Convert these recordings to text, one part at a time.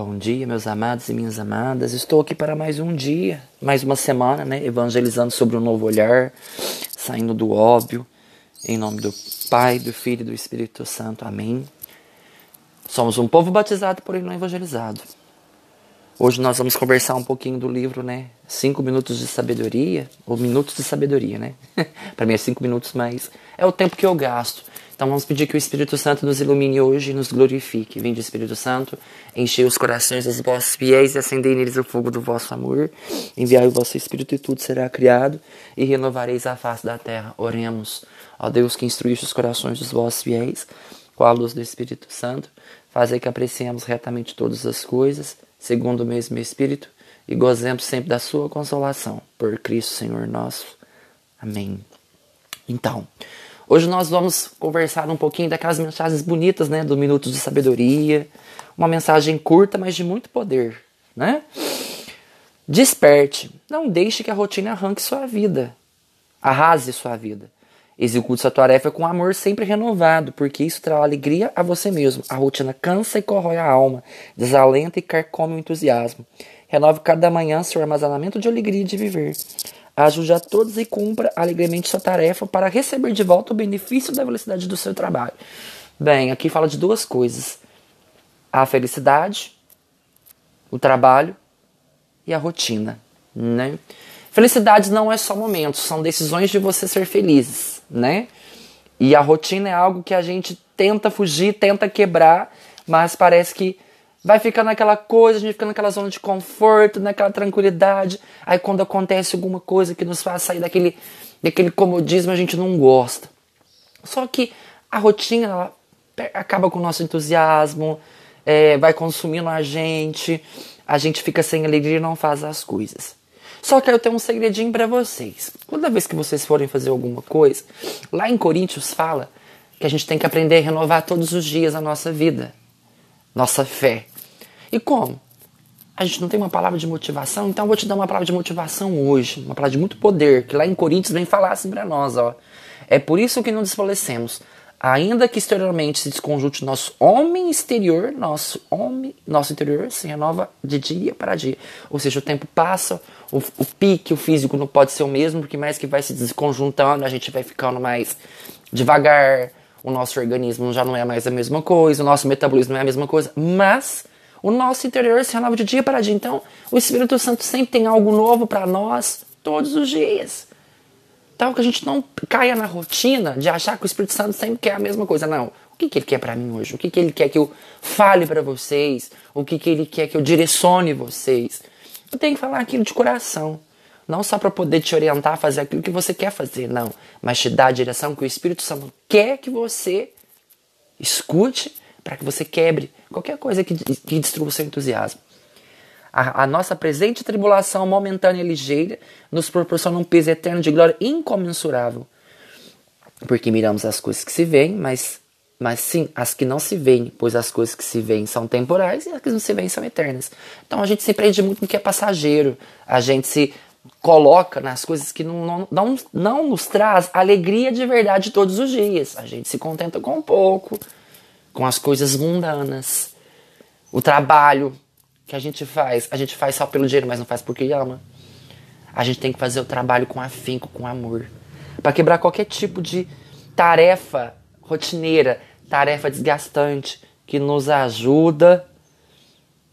Bom dia, meus amados e minhas amadas. Estou aqui para mais um dia, mais uma semana, né? Evangelizando sobre um novo olhar, saindo do óbvio, em nome do Pai, do Filho e do Espírito Santo. Amém. Somos um povo batizado, porém não evangelizado. Hoje nós vamos conversar um pouquinho do livro, né? Cinco minutos de sabedoria, ou minutos de sabedoria, né? para mim é cinco minutos, mas é o tempo que eu gasto então vamos pedir que o Espírito Santo nos ilumine hoje e nos glorifique. Vinde, Espírito Santo, enchei os corações dos vossos fiéis e acendei neles o fogo do vosso amor. Enviai o vosso Espírito e tudo será criado e renovareis a face da terra. Oremos. Ó Deus que instruíste os corações dos vossos fiéis com a luz do Espírito Santo, fazei que apreciemos retamente todas as coisas, segundo o mesmo Espírito, e gozemos sempre da sua consolação. Por Cristo Senhor nosso. Amém. Então, Hoje nós vamos conversar um pouquinho daquelas mensagens bonitas, né, do Minutos de Sabedoria, uma mensagem curta, mas de muito poder, né? Desperte, não deixe que a rotina arranque sua vida, arrase sua vida. Execute sua tarefa com amor sempre renovado, porque isso trará alegria a você mesmo. A rotina cansa e corrói a alma, desalenta e carcome o entusiasmo. Renove cada manhã seu armazenamento de alegria de viver. Ajude a todos e cumpra alegremente sua tarefa para receber de volta o benefício da velocidade do seu trabalho. Bem, aqui fala de duas coisas: a felicidade, o trabalho e a rotina, né? Felicidade não é só momentos, são decisões de você ser felizes, né? E a rotina é algo que a gente tenta fugir, tenta quebrar, mas parece que vai ficando naquela coisa, a gente fica naquela zona de conforto, naquela tranquilidade. Aí quando acontece alguma coisa que nos faz sair daquele, daquele comodismo, a gente não gosta. Só que a rotina acaba com o nosso entusiasmo, é, vai consumindo a gente, a gente fica sem alegria e não faz as coisas. Só que eu tenho um segredinho para vocês. Toda vez que vocês forem fazer alguma coisa, lá em Coríntios fala que a gente tem que aprender a renovar todos os dias a nossa vida, nossa fé. E como? A gente não tem uma palavra de motivação, então eu vou te dar uma palavra de motivação hoje, uma palavra de muito poder, que lá em Coríntios vem falar assim para nós, ó. É por isso que não desfalecemos, ainda que exteriormente se desconjunte nosso homem exterior, nosso homem, nosso interior se renova de dia para dia. Ou seja, o tempo passa, o, o pique, o físico não pode ser o mesmo, porque mais que vai se desconjuntando, a gente vai ficando mais devagar, o nosso organismo já não é mais a mesma coisa, o nosso metabolismo não é a mesma coisa, mas o nosso interior se renova de dia para dia. Então, o Espírito Santo sempre tem algo novo para nós todos os dias. Então, que a gente não caia na rotina de achar que o Espírito Santo sempre quer a mesma coisa. Não. O que, que ele quer para mim hoje? O que, que ele quer que eu fale para vocês? O que, que ele quer que eu direcione vocês? Eu tenho que falar aquilo de coração. Não só para poder te orientar a fazer aquilo que você quer fazer, não. Mas te dar a direção que o Espírito Santo quer que você escute para que você quebre qualquer coisa que, que destrua o seu entusiasmo. A, a, nossa presente tribulação momentânea e ligeira nos proporciona um peso eterno de glória incomensurável. Porque miramos as coisas que se veem, mas, mas sim as que não se veem, pois as coisas que se veem são temporais e as que não se veem são eternas. Então a gente se prende muito no que é passageiro, a gente se coloca nas coisas que não, não, não, não nos traz alegria de verdade todos os dias. A gente se contenta com pouco, com as coisas mundanas. O trabalho que a gente faz, a gente faz só pelo dinheiro, mas não faz porque ama. A gente tem que fazer o trabalho com afinco, com amor. Para quebrar qualquer tipo de tarefa rotineira, tarefa desgastante, que nos ajuda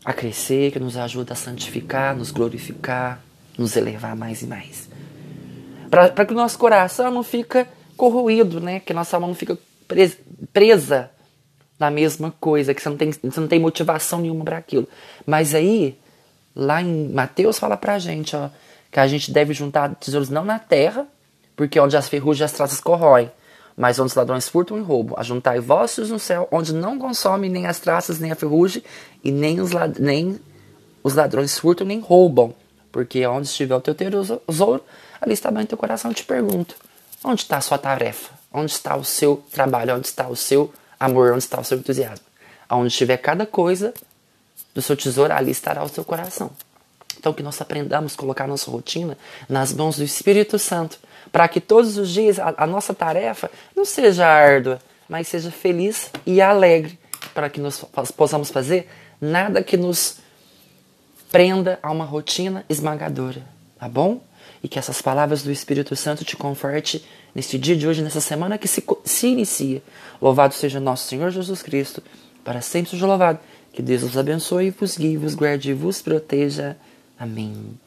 a crescer, que nos ajuda a santificar, nos glorificar, nos elevar mais e mais. Para que o nosso coração não fica corroído, né? Que nossa alma não fica presa na mesma coisa, que você não tem, você não tem motivação nenhuma para aquilo. Mas aí, lá em Mateus fala pra gente, ó, que a gente deve juntar tesouros não na terra, porque onde as ferrugens e as traças corroem, mas onde os ladrões furtam e roubam. Ajuntai vossos no céu, onde não consomem nem as traças, nem a ferrugem, e nem os, nem os ladrões furtam nem roubam. Porque onde estiver o teu tesouro, ali está bem o teu coração. Eu te pergunto, onde está a sua tarefa? Onde está o seu trabalho? Onde está o seu Amor, onde está o seu entusiasmo? Aonde estiver cada coisa do seu tesouro, ali estará o seu coração. Então, que nós aprendamos a colocar nossa rotina nas mãos do Espírito Santo, para que todos os dias a, a, nossa tarefa não seja árdua, mas seja feliz e alegre, para que nós possamos fazer nada que nos prenda a uma rotina esmagadora, tá bom? E que essas palavras do Espírito Santo te conferte neste dia de hoje, nessa semana que se, se inicia. Louvado seja nosso Senhor Jesus Cristo, para sempre seja louvado. Que Deus os abençoe, vos guie, vos guarde e vos proteja. Amém.